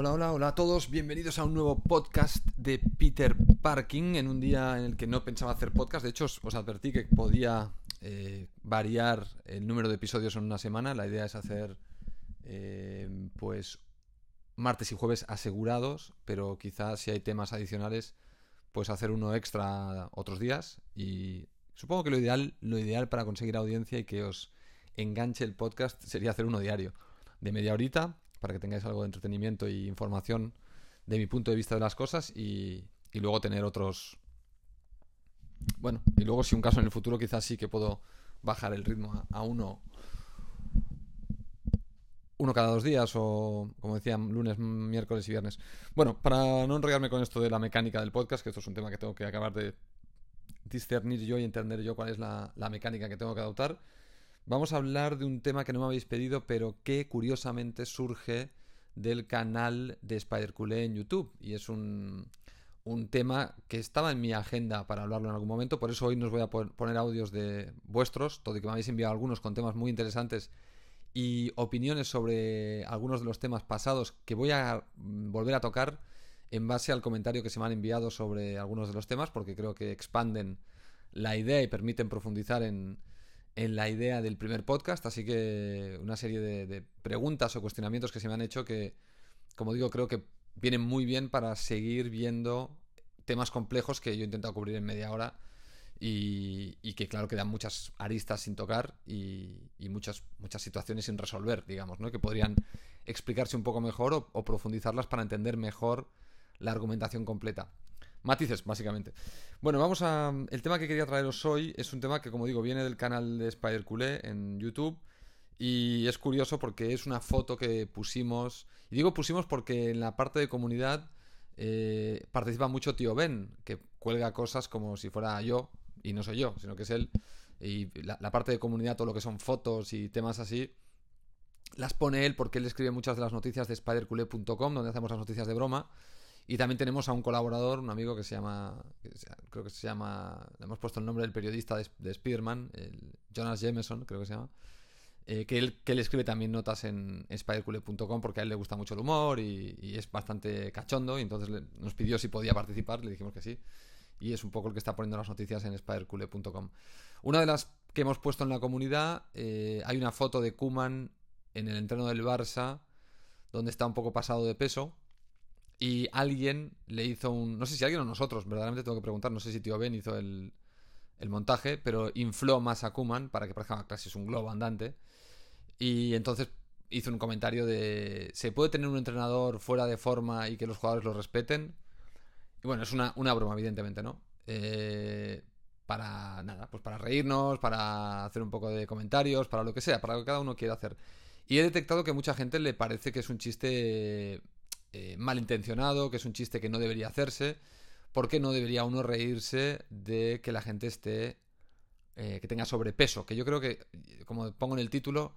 Hola, hola, hola a todos. Bienvenidos a un nuevo podcast de Peter Parking en un día en el que no pensaba hacer podcast. De hecho, os, advertí que podía eh, variar el número de episodios en una semana. La idea es hacer, eh, pues, martes y jueves asegurados, pero quizás si hay temas adicionales, pues hacer uno extra otros días. Y supongo que lo ideal, lo ideal para conseguir audiencia y que os enganche el podcast sería hacer uno diario de media horita para que tengáis algo de entretenimiento e información de mi punto de vista de las cosas y, y luego tener otros... Bueno, y luego si un caso en el futuro quizás sí que puedo bajar el ritmo a, a uno uno cada dos días o, como decía, lunes, miércoles y viernes. Bueno, para no enrollarme con esto de la mecánica del podcast, que esto es un tema que tengo que acabar de discernir yo y entender yo cuál es la, la mecánica que tengo que adoptar, vamos a hablar de un tema que no me habéis pedido, pero que curiosamente surge del canal de Spider-Culé en YouTube. Y es un, un tema que estaba en mi agenda para hablarlo en algún momento, por eso hoy nos voy a poner audios de vuestros, todo y que me habéis enviado algunos con temas muy interesantes y opiniones sobre algunos de los temas pasados que voy a volver a tocar en base al comentario que se me han enviado sobre algunos de los temas, porque creo que expanden la idea y permiten profundizar en, en la idea del primer podcast. Así que una serie de, preguntas o cuestionamientos que se me han hecho que, como digo, creo que vienen muy bien para seguir viendo temas complejos que yo he intentado cubrir en media hora y, que claro quedan muchas aristas sin tocar y, muchas, muchas situaciones sin resolver, digamos, ¿no? que podrían explicarse un poco mejor o, profundizarlas para entender mejor la argumentación completa. Matices, básicamente. Bueno, vamos a... El tema que quería traeros hoy es un tema que, como digo, viene del canal de Spider Culé en YouTube y es curioso porque es una foto que pusimos... Y digo pusimos porque en la parte de comunidad eh, participa mucho Tío Ben, que cuelga cosas como si fuera yo, y no soy yo, sino que es él. Y la, parte de comunidad, todo lo que son fotos y temas así, las pone él porque él escribe muchas de las noticias de spiderculé.com, donde hacemos las noticias de broma. Y también tenemos a un colaborador, un amigo que se llama, creo que se llama, le hemos puesto el nombre del periodista de, de Spiderman, Jonas Jameson, creo que se llama. Eh, que, él, que él escribe también notas en spiderculé.com porque a él le gusta mucho el humor y, es bastante cachondo. Y entonces nos pidió si podía participar, le dijimos que sí y es un poco el que está poniendo las noticias en spidercule.com. Una de las que hemos puesto en la comunidad, eh, hay una foto de Kuman en el entreno del Barça, donde está un poco pasado de peso, y alguien le hizo un... No sé si alguien o nosotros, verdaderamente tengo que preguntar, no sé si tío Ben hizo el, el montaje, pero infló más a Kuman para que parezca casi es un globo andante, y entonces hizo un comentario de... ¿Se puede tener un entrenador fuera de forma y que los jugadores lo respeten? Y bueno, es una, una broma, evidentemente, ¿no? Eh, para nada, pues para reírnos, para hacer un poco de comentarios, para lo que sea, para lo que cada uno quiera hacer. Y he detectado que mucha gente le parece que es un chiste eh, malintencionado, que es un chiste que no debería hacerse, porque no debería uno reírse de que la gente esté, eh, que tenga sobrepeso. Que yo creo que, como pongo en el título,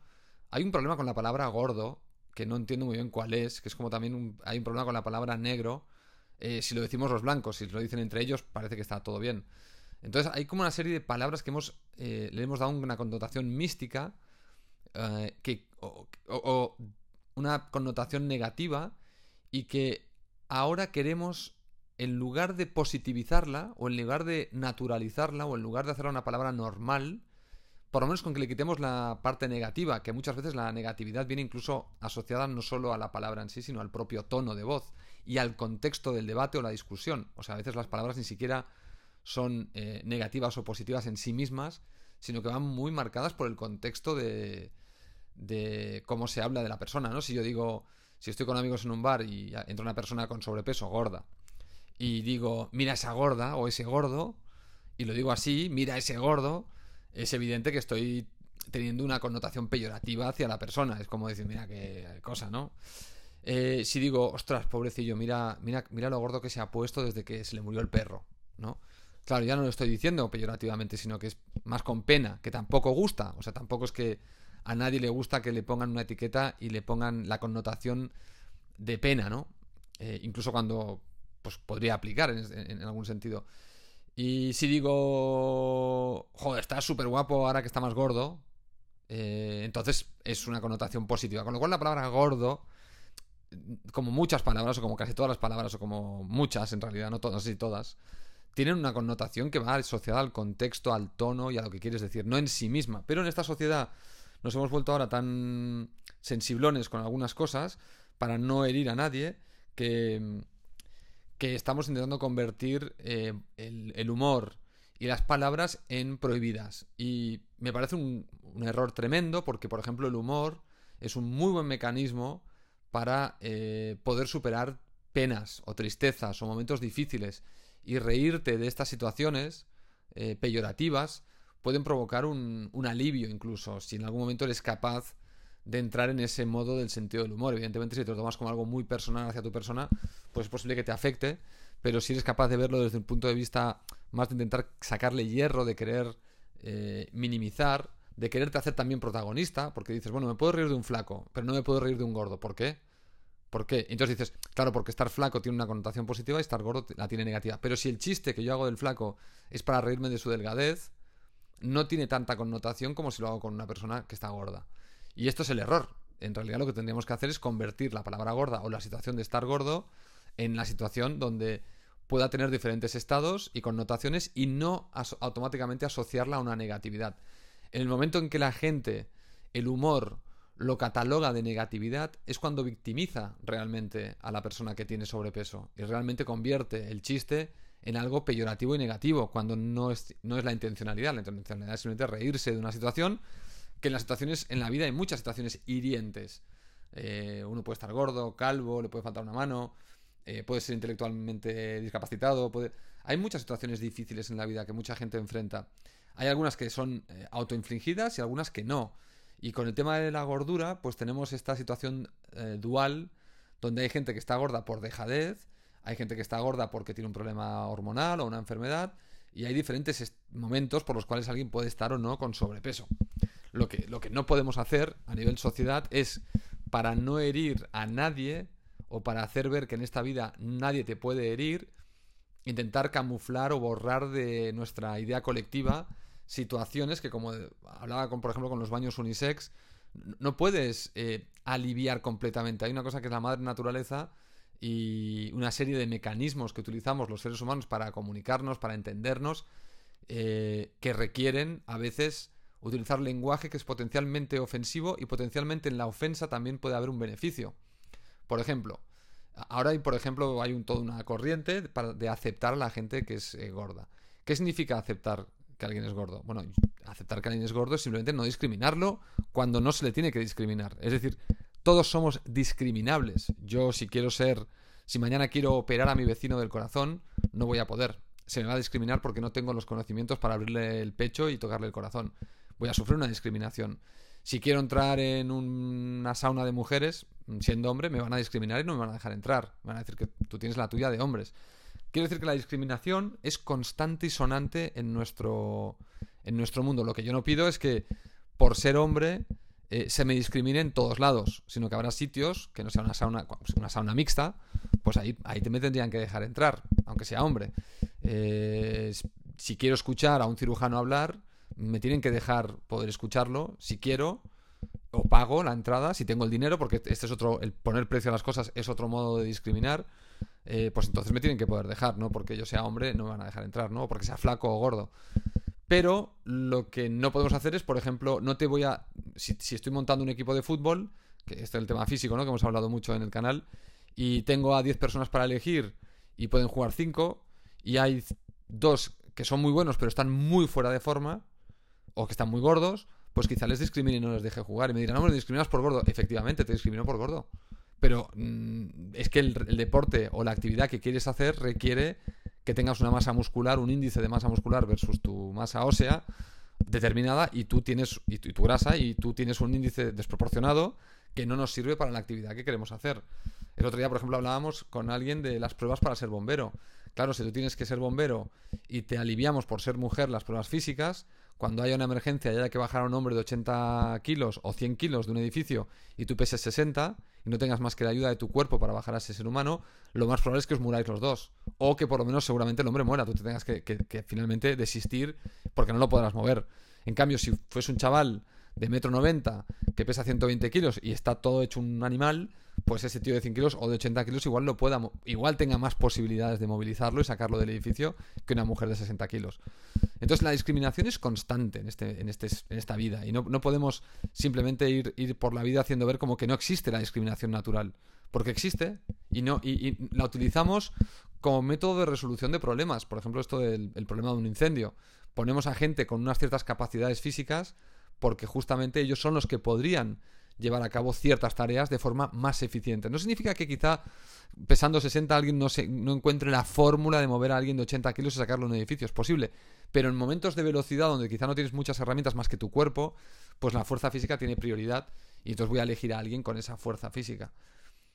hay un problema con la palabra gordo, que no entiendo muy bien cuál es, que es como también un, hay un problema con la palabra negro eh, si lo decimos los blancos, si lo dicen entre ellos, parece que está todo bien. Entonces hay como una serie de palabras que hemos, le hemos dado una connotación mística que, o, una connotación negativa y que ahora queremos, en lugar de positivizarla o en lugar de naturalizarla o en lugar de hacerla una palabra normal, por lo menos con que le quitemos la parte negativa, que muchas veces la negatividad viene incluso asociada no solo a la palabra en sí, sino al propio tono de voz y al contexto del debate o la discusión. O sea, a veces las palabras ni siquiera son eh, negativas o positivas en sí mismas, sino que van muy marcadas por el contexto de, de cómo se habla de la persona, ¿no? Si yo digo, si estoy con amigos en un bar y entra una persona con sobrepeso, gorda, y digo, mira esa gorda o ese gordo, y lo digo así, mira ese gordo, es evidente que estoy teniendo una connotación peyorativa hacia la persona. Es como decir, mira qué cosa, ¿no? Eh, si digo, ostras, pobrecillo, mira, mira, mira lo gordo que se ha puesto desde que se le murió el perro, ¿no? Claro, ya no lo estoy diciendo peyorativamente, sino que es más con pena, que tampoco gusta. O sea, tampoco es que a nadie le gusta que le pongan una etiqueta y le pongan la connotación de pena, ¿no? Eh, incluso cuando pues podría aplicar en, algún sentido. Y si digo, joder, está súper guapo ahora que está más gordo, eh, entonces es una connotación positiva. Con lo cual la palabra gordo como muchas palabras, o como casi todas las palabras, o como muchas en realidad, no todas y todas, tienen una connotación que va asociada al contexto, al tono y a lo que quieres decir, no en sí misma. Pero en esta sociedad nos hemos vuelto ahora tan sensiblones con algunas cosas para no herir a nadie que, que estamos intentando convertir eh, el, humor y las palabras en prohibidas. Y me parece un, error tremendo porque, por ejemplo, el humor es un muy buen mecanismo para eh, poder superar penas o tristezas o momentos difíciles y reírte de estas situaciones eh, peyorativas pueden provocar un, alivio incluso, si en algún momento eres capaz de entrar en ese modo del sentido del humor. Evidentemente, si te lo tomas como algo muy personal hacia tu persona, pues es posible que te afecte, pero si eres capaz de verlo desde un punto de vista más de intentar sacarle hierro, de querer eh, minimizar, de quererte hacer también protagonista, porque dices, bueno, me puedo reír de un flaco, pero no me puedo reír de un gordo. ¿Por qué? ¿Por qué? Entonces dices, claro, porque estar flaco tiene una connotación positiva y estar gordo la tiene negativa. Pero si el chiste que yo hago del flaco es para reírme de su delgadez, no tiene tanta connotación como si lo hago con una persona que está gorda. Y esto es el error. En realidad lo que tendríamos que hacer es convertir la palabra gorda o la situación de estar gordo en la situación donde pueda tener diferentes estados y connotaciones y no automáticamente asociarla a una negatividad. En el momento en que la gente, el humor, lo cataloga de negatividad es cuando victimiza realmente a la persona que tiene sobrepeso y realmente convierte el chiste en algo peyorativo y negativo, cuando no es, no es la intencionalidad. La intencionalidad es simplemente reírse de una situación, que en las situaciones, en la vida hay muchas situaciones hirientes. Eh, uno puede estar gordo, calvo, le puede faltar una mano, eh, puede ser intelectualmente discapacitado. Hay muchas situaciones difíciles en la vida que mucha gente enfrenta. Hay algunas que son eh, autoinfligidas y algunas que no. Y con el tema de la gordura, pues tenemos esta situación dual, donde hay gente que está gorda por dejadez, hay gente que está gorda porque tiene un problema hormonal o una enfermedad, y hay diferentes momentos por los cuales alguien puede estar o no con sobrepeso. Lo que, lo que no podemos hacer a nivel sociedad es, para no herir a nadie, o para hacer ver que en esta vida nadie te puede herir, intentar camuflar o borrar de nuestra idea colectiva situaciones que, como hablaba, con, por ejemplo, con los baños unisex, no puedes eh, aliviar completamente. Hay una cosa que es la madre naturaleza y una serie de mecanismos que utilizamos los seres humanos para comunicarnos, para entendernos, eh, que requieren a veces utilizar lenguaje que es potencialmente ofensivo y potencialmente en la ofensa también puede haber un beneficio. Por ejemplo, ahora hay, por ejemplo, hay un, toda una corriente de aceptar a la gente que es eh, gorda. ¿Qué significa aceptar que alguien es gordo. Bueno, aceptar que alguien es gordo es simplemente no discriminarlo cuando no se le tiene que discriminar. Es decir, todos somos discriminables. Yo si quiero ser, si mañana quiero operar a mi vecino del corazón, no voy a poder. Se me va a discriminar porque no tengo los conocimientos para abrirle el pecho y tocarle el corazón. Voy a sufrir una discriminación. Si quiero entrar en una sauna de mujeres, siendo hombre, me van a discriminar y no me van a dejar entrar. Me van a decir que tú tienes la tuya de hombres. Quiero decir que la discriminación es constante y sonante en nuestro, en nuestro mundo. Lo que yo no pido es que por ser hombre eh, se me discrimine en todos lados, sino que habrá sitios que no sea una sauna, una sauna mixta, pues ahí, ahí me tendrían que dejar entrar, aunque sea hombre. Eh, si quiero escuchar a un cirujano hablar, me tienen que dejar poder escucharlo, si quiero, o pago la entrada, si tengo el dinero, porque este es otro, el poner precio a las cosas es otro modo de discriminar. Eh, pues entonces me tienen que poder dejar, ¿no? Porque yo sea hombre, no me van a dejar entrar, ¿no? Porque sea flaco o gordo. Pero lo que no podemos hacer es, por ejemplo, no te voy a. Si, estoy montando un equipo de fútbol, que este es el tema físico, ¿no? Que hemos hablado mucho en el canal, y tengo a 10 personas para elegir y pueden jugar 5, y hay dos que son muy buenos pero están muy fuera de forma, o que están muy gordos, pues quizá les discrimine y no les deje jugar. Y me dirán, no, me discriminas por gordo. Efectivamente, te discrimino por gordo. Pero mm, es que el, deporte o la actividad que quieres hacer requiere que tengas una masa muscular, un índice de masa muscular versus tu masa ósea determinada y tú tienes y tu, grasa y tú tienes un índice desproporcionado que no nos sirve para la actividad que queremos hacer. El otro día, por ejemplo, hablábamos con alguien de las pruebas para ser bombero. Claro, si tú tienes que ser bombero y te aliviamos por ser mujer las pruebas físicas, cuando haya una emergencia y haya que bajar a un hombre de 80 kilos o 100 kilos de un edificio y tú peses 60 y no tengas más que la ayuda de tu cuerpo para bajar a ese ser humano, lo más probable es que os muráis los dos. O que por lo menos seguramente el hombre muera, tú te tengas que, finalmente desistir porque no lo podrás mover. En cambio, si fuese un chaval de metro 90 que pesa 120 kilos y está todo hecho un animal, pues ese tío de 100 kilos o de 80 kilos igual lo pueda, igual tenga más posibilidades de movilizarlo y sacarlo del edificio que una mujer de 60 kilos. Entonces la discriminación es constante en, este, en, este, en esta vida y no, podemos simplemente ir, ir, por la vida haciendo ver como que no existe la discriminación natural, porque existe y, no, y, la utilizamos como método de resolución de problemas. Por ejemplo, esto del problema de un incendio. Ponemos a gente con unas ciertas capacidades físicas porque justamente ellos son los que podrían llevar a cabo ciertas tareas de forma más eficiente. No significa que quizá pesando 60 alguien no, se, no encuentre la fórmula de mover a alguien de 80 kilos y sacarlo en un edificio. Es posible. Pero en momentos de velocidad donde quizá no tienes muchas herramientas más que tu cuerpo, pues la fuerza física tiene prioridad y entonces voy a elegir a alguien con esa fuerza física.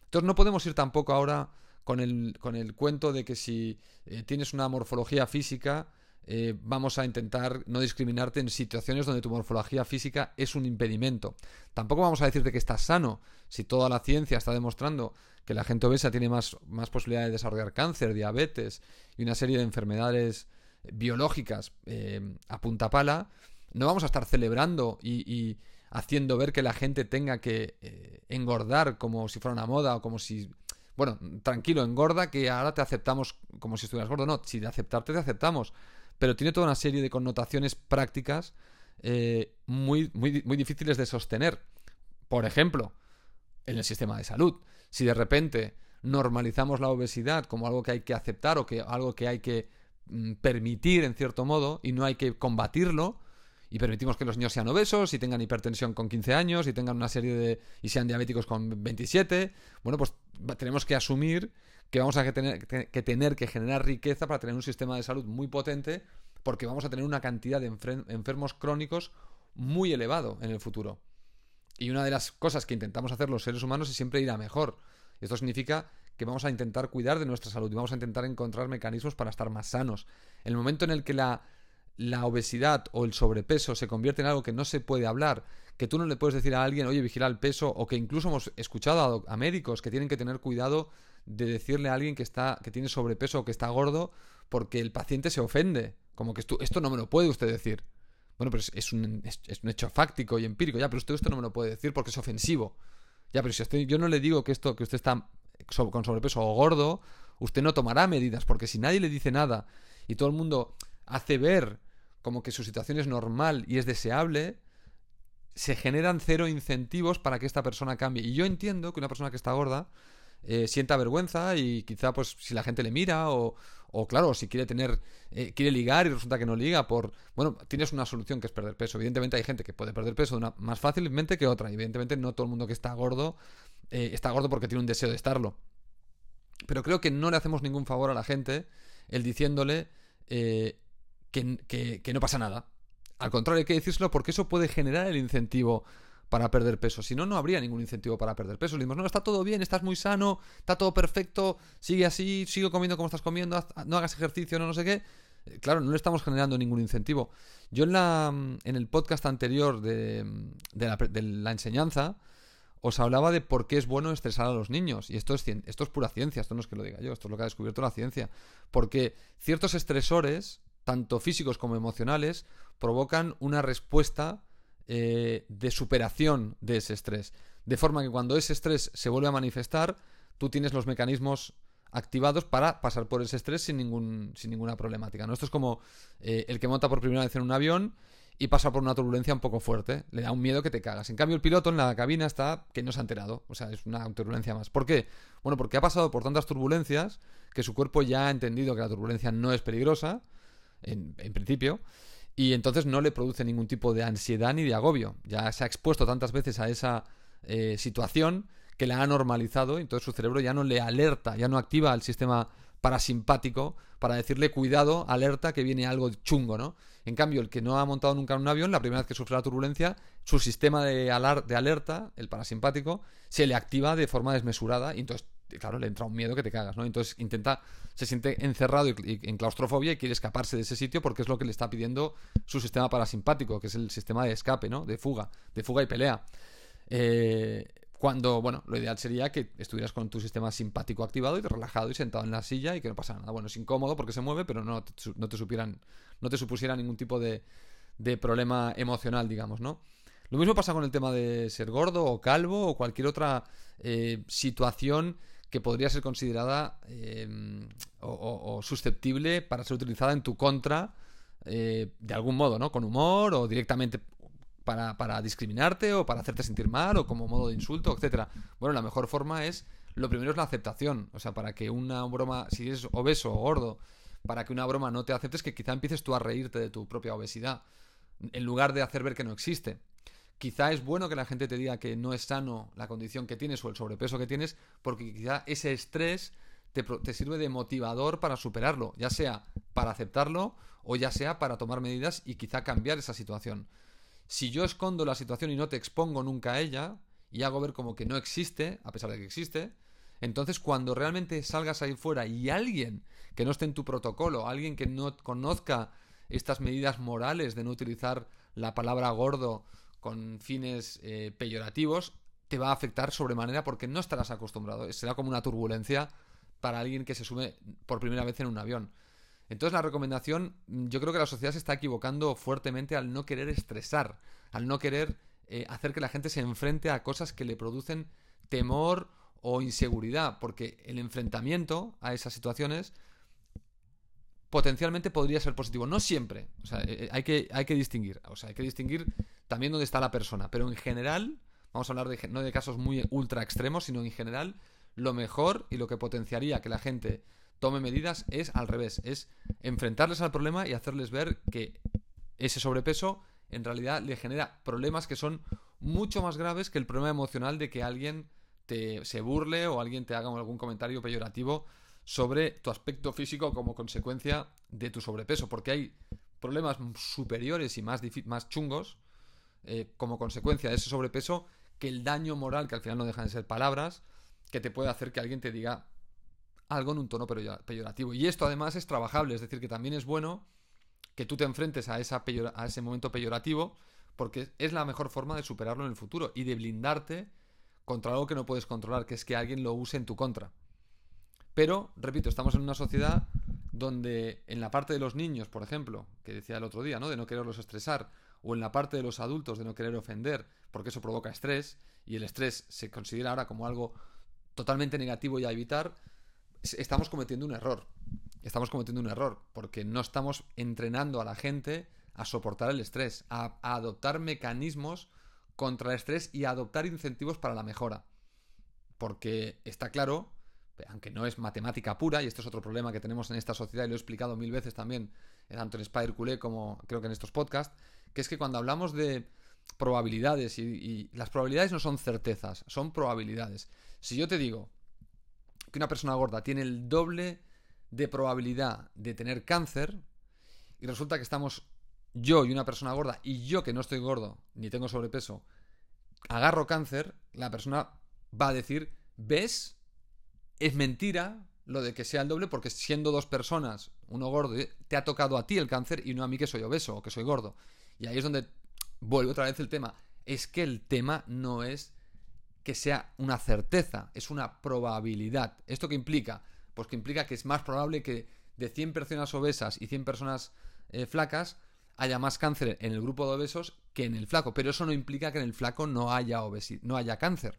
Entonces no podemos ir tampoco ahora con el, con el cuento de que si eh, tienes una morfología física, eh, vamos a intentar no discriminarte en situaciones donde tu morfología física es un impedimento. Tampoco vamos a decirte que estás sano, si toda la ciencia está demostrando que la gente obesa tiene más, más posibilidad de desarrollar cáncer, diabetes y una serie de enfermedades biológicas eh, a punta pala, no vamos a estar celebrando y, haciendo ver que la gente tenga que eh, engordar como si fuera una moda o como si... Bueno, tranquilo, engorda que ahora te aceptamos como si estuvieras gordo. No, si de aceptarte te aceptamos pero tiene toda una serie de connotaciones prácticas eh, muy, muy, muy difíciles de sostener. Por ejemplo, en el sistema de salud. Si de repente normalizamos la obesidad como algo que hay que aceptar o que algo que hay que mm, permitir en cierto modo y no hay que combatirlo y permitimos que los niños sean obesos y tengan hipertensión con 15 años y tengan una serie de y sean diabéticos con 27, bueno, pues tenemos que asumir que vamos a tener que, generar riqueza para tener un sistema de salud muy potente, porque vamos a tener una cantidad de enfermos crónicos muy elevado en el futuro. Y una de las cosas que intentamos hacer los seres humanos es siempre ir a mejor. Esto significa que vamos a intentar cuidar de nuestra salud y vamos a intentar encontrar mecanismos para estar más sanos. El momento en el que la, obesidad o el sobrepeso se convierte en algo que no se puede hablar, que tú no le puedes decir a alguien, oye, vigila el peso, o que incluso hemos escuchado a médicos que tienen que tener cuidado de decirle a alguien que está que tiene sobrepeso o que está gordo porque el paciente se ofende. Como que esto, esto no me lo puede usted decir. Bueno, pero es, un, es, un, hecho fáctico y empírico. Ya, pero usted esto no me lo puede decir porque es ofensivo. Ya, pero si yo no le digo que esto, que usted está con sobrepeso o gordo, usted no tomará medidas, porque si nadie le dice nada y todo el mundo hace ver como que su situación es normal y es deseable, se generan cero incentivos para que esta persona cambie. Y yo entiendo que una persona que está gorda eh, sienta vergüenza y quizá pues si la gente le mira o, o claro, si quiere tener, eh, quiere ligar y resulta que no liga por, bueno, tienes una solución que es perder peso. Evidentemente hay gente que puede perder peso una, más fácilmente que otra. Evidentemente no todo el mundo que está gordo eh, está gordo porque tiene un deseo de estarlo. Pero creo que no le hacemos ningún favor a la gente el diciéndole que, que, que no pasa nada. Al contrario, hay que decírselo porque eso puede generar el incentivo para perder peso. Si no, no habría ningún incentivo para perder peso. Le decimos, no, está todo bien, estás muy sano, está todo perfecto, sigue así, sigue comiendo como estás comiendo, no hagas ejercicio, no, no sé qué. Eh, claro, no le estamos generando ningún incentivo. Yo en, la, en el podcast anterior de, la, enseñanza os hablaba de por qué es bueno estresar a los niños. Y esto es, esto es pura ciencia, esto no es que lo diga yo, esto es lo que ha descubierto la ciencia. Porque ciertos estresores, tanto físicos como emocionales, provocan una respuesta eh, de superación de ese estrés. De forma que cuando ese estrés se vuelve a manifestar, tú tienes los mecanismos activados para pasar por ese estrés sin, ningún, sin ninguna problemática. ¿no? Esto es como eh, el que monta por primera vez en un avión y pasa por una turbulencia un poco fuerte. Le da un miedo que te cagas. En cambio, el piloto en la cabina está que no se ha enterado. O sea, es una turbulencia más. ¿Por qué? Bueno, porque ha pasado por tantas turbulencias que su cuerpo ya ha entendido que la turbulencia no es peligrosa, en, en principio, y entonces no le produce ningún tipo de ansiedad ni de agobio. Ya se ha expuesto tantas veces a esa eh, situación que la ha normalizado y entonces su cerebro ya no le alerta, ya no activa el sistema parasimpático para decirle cuidado, alerta que viene algo chungo, ¿no? En cambio, el que no ha montado nunca en un avión, la primera vez que sufre la turbulencia, su sistema de, de alerta, el parasimpático, se le activa de forma desmesurada y entonces claro, le entra un miedo que te cagas, ¿no? Entonces intenta, se siente encerrado y, en claustrofobia y quiere escaparse de ese sitio porque es lo que le está pidiendo su sistema parasimpático, que es el sistema de escape, ¿no? De fuga, de fuga y pelea. Eh, cuando, bueno, lo ideal sería que estuvieras con tu sistema simpático activado y relajado y sentado en la silla y que no pasara nada. Bueno, es incómodo porque se mueve, pero no te, no te supieran, no te supusiera ningún tipo de, de problema emocional, digamos, ¿no? Lo mismo pasa con el tema de ser gordo o calvo o cualquier otra eh, situación que podría ser considerada eh, o, susceptible para ser utilizada en tu contra eh, de algún modo, ¿no? Con humor o directamente para, para, discriminarte o para hacerte sentir mal o como modo de insulto, etcétera. Bueno, la mejor forma es, lo primero es la aceptación. O sea, para que una broma, si eres obeso o gordo, para que una broma no te aceptes, que quizá empieces tú a reírte de tu propia obesidad, en lugar de hacer ver que no existe. Quizá es bueno que la gente te diga que no es sano la condición que tienes o el sobrepeso que tienes, porque quizá ese estrés te, te, sirve de motivador para superarlo, ya sea para aceptarlo o ya sea para tomar medidas y quizá cambiar esa situación. Si yo escondo la situación y no te expongo nunca a ella, y hago ver como que no existe, a pesar de que existe, entonces cuando realmente salgas ahí fuera y alguien que no esté en tu protocolo, alguien que no conozca estas medidas morales de no utilizar la palabra gordo con fines eh, peyorativos, te va a afectar sobremanera porque no estarás acostumbrado. Será como una turbulencia para alguien que se sube por primera vez en un avión. Entonces la recomendación, yo creo que la sociedad se está equivocando fuertemente al no querer estresar, al no querer eh, hacer que la gente se enfrente a cosas que le producen temor o inseguridad, porque el enfrentamiento a esas situaciones potencialmente podría ser positivo. No siempre. O sea, eh, hay, que, hay que distinguir. O sea, hay que distinguir también dónde está la persona. Pero en general, vamos a hablar de, no de casos muy ultra extremos, sino en general, lo mejor y lo que potenciaría que la gente tome medidas es al revés. Es enfrentarles al problema y hacerles ver que ese sobrepeso en realidad le genera problemas que son mucho más graves que el problema emocional de que alguien te se burle o alguien te haga algún comentario peyorativo sobre tu aspecto físico como consecuencia de tu sobrepeso, porque hay problemas superiores y más, más chungos eh, como consecuencia de ese sobrepeso que el daño moral, que al final no dejan de ser palabras, que te puede hacer que alguien te diga algo en un tono peyorativo. Y esto además es trabajable, es decir, que también es bueno que tú te enfrentes a, esa a ese momento peyorativo, porque es la mejor forma de superarlo en el futuro y de blindarte contra algo que no puedes controlar, que es que alguien lo use en tu contra. Pero, repito, estamos en una sociedad donde en la parte de los niños, por ejemplo, que decía el otro día, ¿no? De no quererlos estresar, o en la parte de los adultos de no querer ofender, porque eso provoca estrés, y el estrés se considera ahora como algo totalmente negativo y a evitar, estamos cometiendo un error. Estamos cometiendo un error, porque no estamos entrenando a la gente a soportar el estrés, a, adoptar mecanismos contra el estrés y a adoptar incentivos para la mejora. Porque está claro aunque no es matemática pura, y esto es otro problema que tenemos en esta sociedad, y lo he explicado mil veces también, tanto en Spider Culé como creo que en estos podcasts, que es que cuando hablamos de probabilidades, y, las probabilidades no son certezas, son probabilidades. Si yo te digo que una persona gorda tiene el doble de probabilidad de tener cáncer, y resulta que estamos yo y una persona gorda, y yo que no estoy gordo, ni tengo sobrepeso, agarro cáncer, la persona va a decir, ¿ves? es mentira lo de que sea el doble porque siendo dos personas, uno gordo, te ha tocado a ti el cáncer y no a mí que soy obeso o que soy gordo. Y ahí es donde vuelve otra vez el tema. Es que el tema no es que sea una certeza, es una probabilidad. ¿Esto qué implica? Pues que implica que es más probable que de 100 personas obesas y 100 personas eh, flacas haya más cáncer en el grupo de obesos que en el flaco. Pero eso no implica que en el flaco no haya, no haya cáncer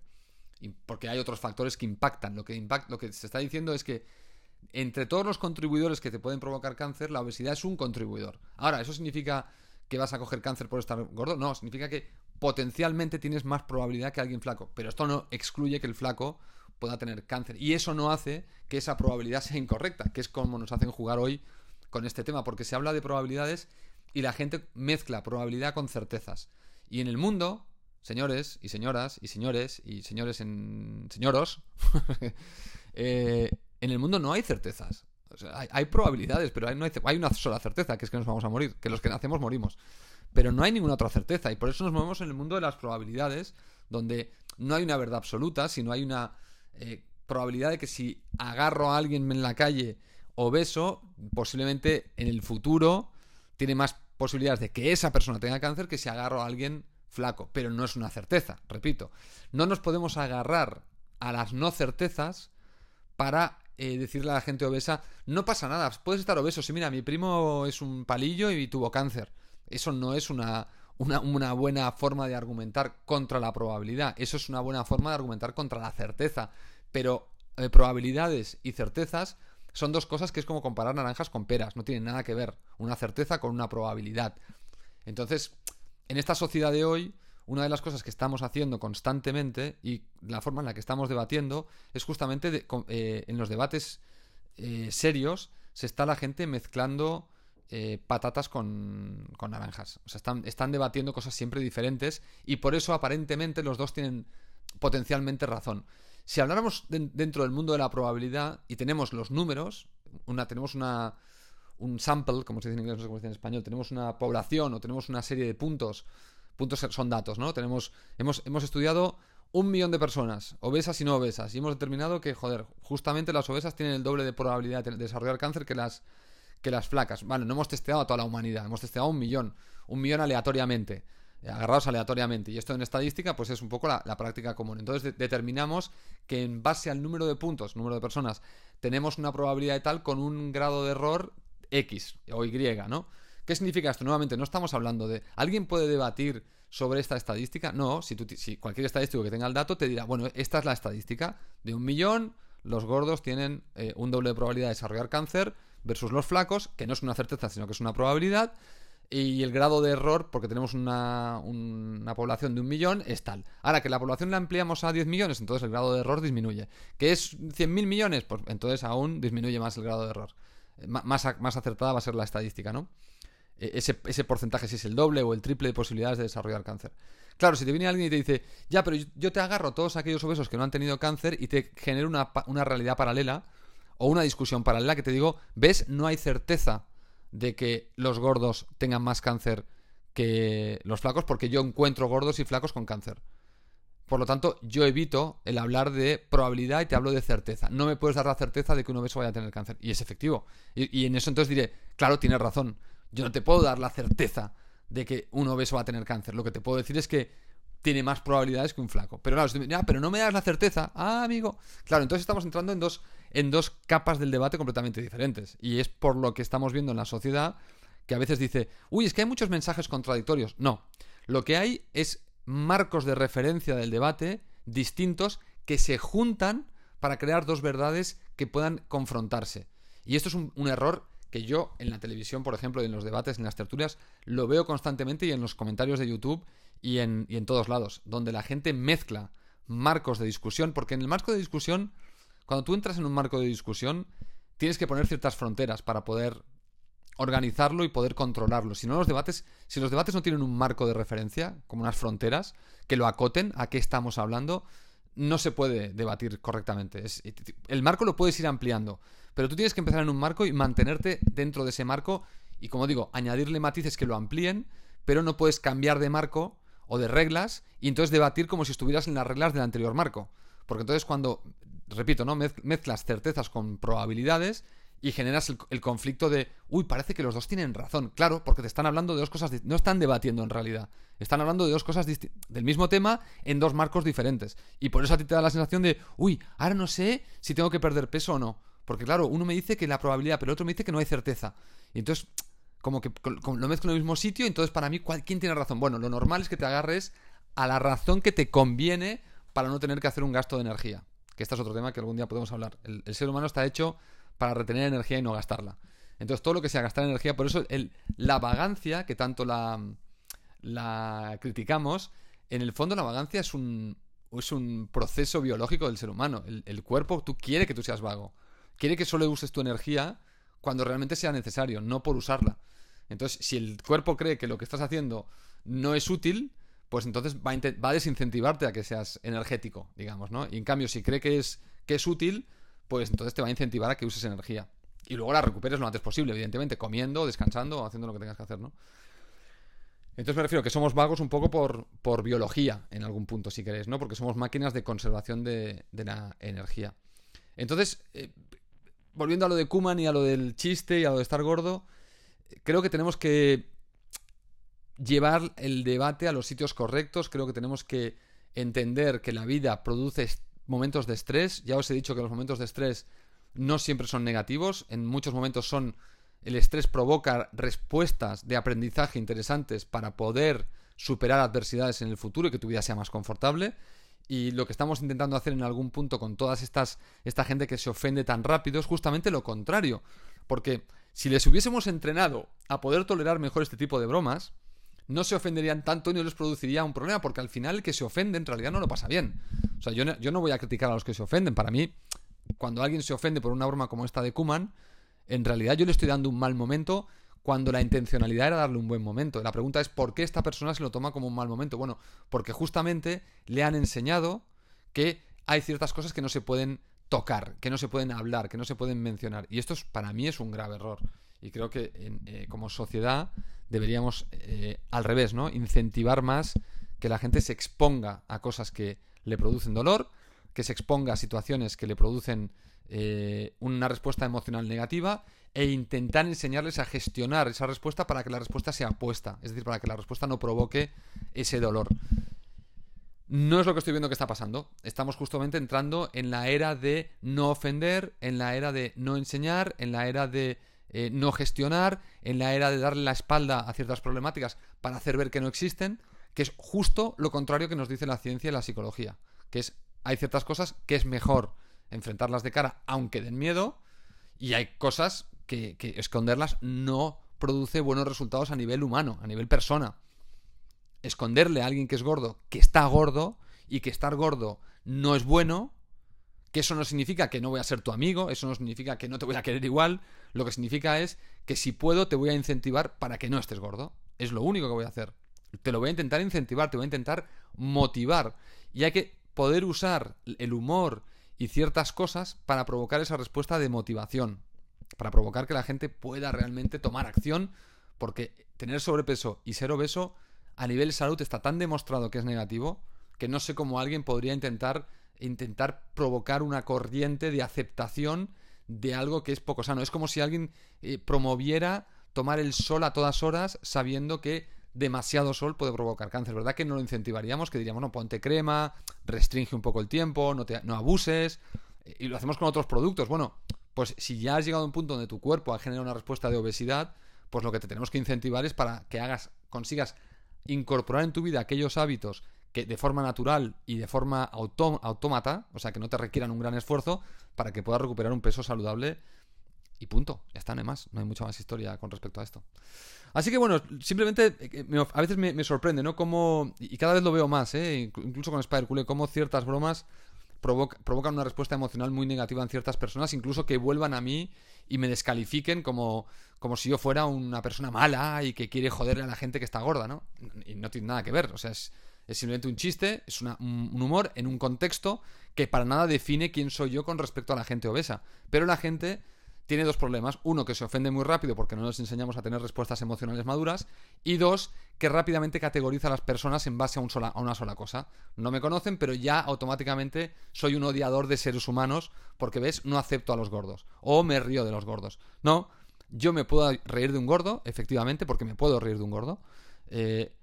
porque hay otros factores que impactan. Lo que, lo que se está diciendo es que entre todos los contribuidores que te pueden provocar cáncer, la obesidad es un contribuidor. Ahora, ¿eso significa que vas a coger cáncer por estar gordo? No, significa que potencialmente tienes más probabilidad que alguien flaco. Pero esto no excluye que el flaco pueda tener cáncer. Y eso no hace que esa probabilidad sea incorrecta, que es como nos hacen jugar hoy con este tema, porque se habla de probabilidades y la gente mezcla probabilidad con certezas. Y en el mundo señores y señoras y señores y señores en señoros, eh, en el mundo no hay certezas. Hay, probabilidades, pero hay, hay, una sola certeza, que es que nos vamos a morir, que los que nacemos morimos. Pero no hay ninguna otra certeza, y por eso nos movemos en el mundo de las probabilidades, donde no hay una verdad absoluta, sino hay una eh, probabilidad de que si agarro a alguien en la calle obeso, posiblemente en el futuro tiene más posibilidades de que esa persona tenga cáncer que si agarro a alguien flaco, pero no es una certeza, repito. No nos podemos agarrar a las no certezas para eh, decirle a la gente obesa, no pasa nada, puedes estar obeso, sí, mira, mi primo es un palillo y tuvo cáncer. Eso no es una, una, una, buena forma de argumentar contra la probabilidad. Eso es una buena forma de argumentar contra la certeza. Pero eh, probabilidades y certezas son dos cosas que es como comparar naranjas con peras. No tienen nada que ver una certeza con una probabilidad. Entonces, en esta sociedad de hoy, una de las cosas que estamos haciendo constantemente y la forma en la que estamos debatiendo es justamente eh, en los debates eh, serios se está la gente mezclando eh, patatas con, con, naranjas. O sea, están, debatiendo cosas siempre diferentes y por eso aparentemente los dos tienen potencialmente razón. Si habláramos dentro del mundo de la probabilidad y tenemos los números, una, tenemos una, un sample, como se dice en inglés, no sé cómo se dice en español, tenemos una población o tenemos una serie de puntos, puntos son datos, ¿no? Tenemos, hemos, hemos estudiado un millón de personas, obesas y no obesas, y hemos determinado que, joder, justamente las obesas tienen el doble de probabilidad de desarrollar cáncer que las, que las flacas. Vale, no hemos testeado a toda la humanidad, hemos testeado un millón, un millón aleatoriamente, eh, agarrados aleatoriamente. Y esto en estadística, pues es un poco la, práctica común. Entonces determinamos que en base al número de puntos, número de personas, tenemos una probabilidad de tal con un grado de error X o Y, ¿no? ¿Qué significa esto? Nuevamente, no estamos hablando de... ¿Alguien puede debatir sobre esta estadística? No, si, si cualquier estadístico que tenga el dato te dirá, bueno, esta es la estadística. De un millón, los gordos tienen eh, un doble de probabilidad de desarrollar cáncer versus los flacos, que no es una certeza, sino que es una probabilidad. Y el grado de error, porque tenemos una, población de un millón, es tal. Ahora que la población la ampliamos a 10 millones, entonces el grado de error disminuye. ¿Que es 100.000 millones? Pues entonces aún disminuye más el grado de error. Eh, más acertada va a ser la estadística, ¿no? E, ese, ese, porcentaje, si es el doble o el triple de posibilidades de desarrollar cáncer. Claro, si te viene alguien y te dice, ya, pero yo te agarro a todos aquellos obesos que no han tenido cáncer y te genero una, una realidad paralela o una discusión paralela que te digo, ves, no hay certeza de que los gordos tengan más cáncer que los flacos porque yo encuentro gordos y flacos con cáncer. Por lo tanto, yo evito el hablar de probabilidad y te hablo de certeza. No me puedes dar la certeza de que un obeso vaya a tener cáncer. Y es efectivo. Y, en eso entonces diré, claro, tienes razón. Yo no te puedo dar la certeza de que un obeso va a tener cáncer. Lo que te puedo decir es que tiene más probabilidades que un flaco. Pero claro, ah, pero no me das la certeza. Ah, amigo. Claro, entonces estamos entrando en dos, en dos capas del debate completamente diferentes. Y es por lo que estamos viendo en la sociedad que a veces dice, uy, es que hay muchos mensajes contradictorios. No. Lo que hay es marcos de referencia del debate distintos que se juntan para crear dos verdades que puedan confrontarse. Y esto es un, error que yo en la televisión, por ejemplo, en los debates, en las tertulias, lo veo constantemente y en los comentarios de YouTube y y en todos lados, donde la gente mezcla marcos de discusión, porque en el marco de discusión, cuando tú entras en un marco de discusión, tienes que poner ciertas fronteras para poder organizarlo y poder controlarlo. Si no los debates, si los debates no tienen un marco de referencia, como unas fronteras, que lo acoten a qué estamos hablando, no se puede debatir correctamente. el marco lo puedes ir ampliando, pero tú tienes que empezar en un marco y mantenerte dentro de ese marco y, como digo, añadirle matices que lo amplíen, pero no puedes cambiar de marco o de reglas y entonces debatir como si estuvieras en las reglas del anterior marco. Porque entonces cuando, repito, ¿no? mezclas certezas con probabilidades, y generas el, conflicto de, uy, parece que los dos tienen razón. Claro, porque te están hablando de dos cosas, no están debatiendo en realidad. Están hablando de dos cosas del mismo tema en dos marcos diferentes. Y por eso a ti te da la sensación de, uy, ahora no sé si tengo que perder peso o no. Porque claro, uno me dice que la probabilidad, pero el otro me dice que no hay certeza. Y entonces, como que lo mezclo en el mismo sitio, entonces para mí, ¿quién tiene razón? Bueno, lo normal es que te agarres a la razón que te conviene para no tener que hacer un gasto de energía. Que este es otro tema que algún día podemos hablar. el ser humano está hecho para retener energía y no gastarla. Entonces, todo lo que sea gastar energía, por eso el, la vagancia, que tanto la, criticamos, en el fondo la vagancia es un, es un proceso biológico del ser humano. El, cuerpo, tú quiere que tú seas vago. Quiere que solo uses tu energía cuando realmente sea necesario, no por usarla. Entonces, si el cuerpo cree que lo que estás haciendo no es útil, pues entonces va a, va a desincentivarte a que seas energético, digamos, ¿no? Y en cambio, si cree que es, que es útil, pues entonces te va a incentivar a que uses energía. Y luego la recuperes lo antes posible, evidentemente, comiendo, descansando, haciendo lo que tengas que hacer, ¿no? Entonces me refiero a que somos vagos un poco por, por biología, en algún punto, si queréis, ¿no? Porque somos máquinas de conservación de, la energía. Entonces, eh, volviendo a lo de Kuman y a lo del chiste y a lo de estar gordo, creo que tenemos que llevar el debate a los sitios correctos, creo que tenemos que entender que la vida produce momentos de estrés. Ya os he dicho que los momentos de estrés no siempre son negativos. En muchos momentos son. El estrés provoca respuestas de aprendizaje interesantes para poder superar adversidades en el futuro y que tu vida sea más confortable. Y lo que estamos intentando hacer en algún punto con todas estas esta gente que se ofende tan rápido es justamente lo contrario, porque si les hubiésemos entrenado a poder tolerar mejor este tipo de bromas, no se ofenderían tanto y no les produciría un problema, porque al final el que se ofende en realidad no lo pasa bien. O sea, yo no, yo no voy a criticar a los que se ofenden. Para mí, cuando alguien se ofende por una broma como esta de Kuman, en realidad yo le estoy dando un mal momento cuando la intencionalidad era darle un buen momento. La pregunta es por qué esta persona se lo toma como un mal momento. Bueno, porque justamente le han enseñado que hay ciertas cosas que no se pueden tocar, que no se pueden hablar, que no se pueden mencionar. Y esto es, para mí es un grave error. Y creo que eh, como sociedad deberíamos, eh, al revés, ¿no? Incentivar más que la gente se exponga a cosas que le producen dolor, que se exponga a situaciones que le producen eh, una respuesta emocional negativa e intentar enseñarles a gestionar esa respuesta para que la respuesta sea puesta, es decir, para que la respuesta no provoque ese dolor. No es lo que estoy viendo que está pasando. Estamos justamente entrando en la era de no ofender, en la era de no enseñar, en la era de eh, no gestionar, en la era de darle la espalda a ciertas problemáticas para hacer ver que no existen, que es justo lo contrario que nos dice la ciencia y la psicología, que es hay ciertas cosas que es mejor enfrentarlas de cara aunque den miedo y hay cosas que, esconderlas no produce buenos resultados a nivel humano, a nivel persona. Esconderle a alguien que es gordo, que está gordo y que estar gordo no es bueno, que eso no significa que no voy a ser tu amigo, eso no significa que no te voy a querer igual, lo que significa es que si puedo te voy a incentivar para que no estés gordo. Es lo único que voy a hacer. Te lo voy a intentar incentivar, te voy a intentar motivar. Y hay que poder usar el humor y ciertas cosas para provocar esa respuesta de motivación, para provocar que la gente pueda realmente tomar acción, porque tener sobrepeso y ser obeso a nivel salud está tan demostrado que es negativo que no sé cómo alguien podría intentar intentar provocar una corriente de aceptación de algo que es poco sano. Es como si alguien eh, promoviera tomar el sol a todas horas sabiendo que demasiado sol puede provocar cáncer, ¿verdad? Que no lo incentivaríamos, que diríamos, no, ponte crema, restringe un poco el tiempo, no, te, no abuses, y lo hacemos con otros productos. Bueno, pues si ya has llegado a un punto donde tu cuerpo ha generado una respuesta de obesidad, pues lo que te tenemos que incentivar es para que hagas, consigas incorporar en tu vida aquellos hábitos que de forma natural y de forma autómata, o sea, que no te requieran un gran esfuerzo, para que puedas recuperar un peso saludable y punto. Ya está, no más. No hay mucha más historia con respecto a esto. Así que bueno, simplemente eh, a veces me, sorprende, ¿no? Como, y cada vez lo veo más, ¿eh? Incluso con Spider-Cool, cómo ciertas bromas provocan una respuesta emocional muy negativa en ciertas personas, incluso que vuelvan a mí y me descalifiquen como, como si yo fuera una persona mala y que quiere joderle a la gente que está gorda, ¿no? Y no tiene nada que ver, o sea, es, es simplemente un chiste, es un humor en un contexto que para nada define quién soy yo con respecto a la gente obesa. Pero la gente tiene dos problemas. Uno, que se ofende muy rápido porque no nos enseñamos a tener respuestas emocionales maduras. Y dos, que rápidamente categoriza a las personas en base a una sola cosa. No me conocen, pero ya automáticamente soy un odiador de seres humanos porque, ¿ves? No acepto a los gordos. O me río de los gordos. No, yo me puedo reír de un gordo, efectivamente, porque me puedo reír de un gordo. Eh,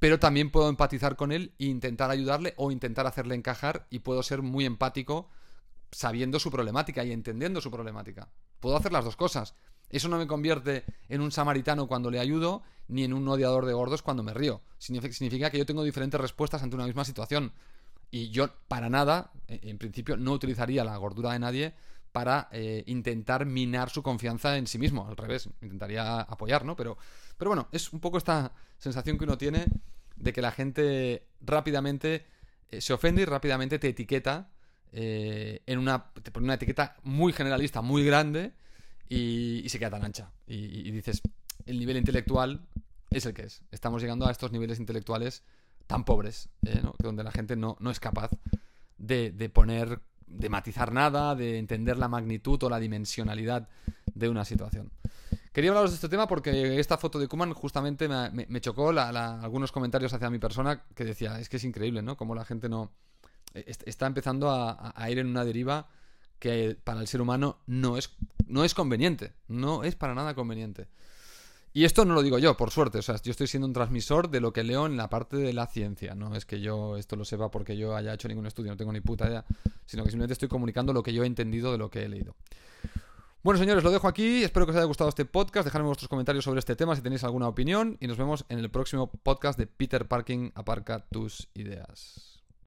pero también puedo empatizar con él e intentar ayudarle o intentar hacerle encajar y puedo ser muy empático sabiendo su problemática y entendiendo su problemática. Puedo hacer las dos cosas. Eso no me convierte en un samaritano cuando le ayudo, ni en un odiador de gordos cuando me río. Significa que yo tengo diferentes respuestas ante una misma situación. Y yo, para nada, en principio, no utilizaría la gordura de nadie para eh, intentar minar su confianza en sí mismo. Al revés, intentaría apoyar, ¿no? Pero, pero bueno, es un poco esta sensación que uno tiene de que la gente rápidamente eh, se ofende y rápidamente te etiqueta eh, en una, te pone una etiqueta muy generalista, muy grande y, se queda tan ancha. Y, dices, el nivel intelectual es el que es. Estamos llegando a estos niveles intelectuales tan pobres, eh, donde la gente no, no es capaz de, de, poner, de matizar nada, de entender la magnitud o la dimensionalidad de una situación. Quería hablaros de este tema porque esta foto de Kuman justamente me, chocó algunos comentarios hacia mi persona que decía, es que es increíble, ¿no? Como la gente no, está empezando a, ir en una deriva que para el ser humano no es, no es conveniente, no es para nada conveniente. Y esto no lo digo yo, por suerte, o sea, yo estoy siendo un transmisor de lo que leo en la parte de la ciencia, no es que yo esto lo sepa porque yo haya hecho ningún estudio, no tengo ni puta idea, sino que simplemente estoy comunicando lo que yo he entendido de lo que he leído. Bueno, señores, lo dejo aquí. Espero que os haya gustado este podcast. Dejadme vuestros comentarios sobre este tema si tenéis alguna opinión. Y nos vemos en el próximo podcast de Peter Parking. Aparca tus ideas.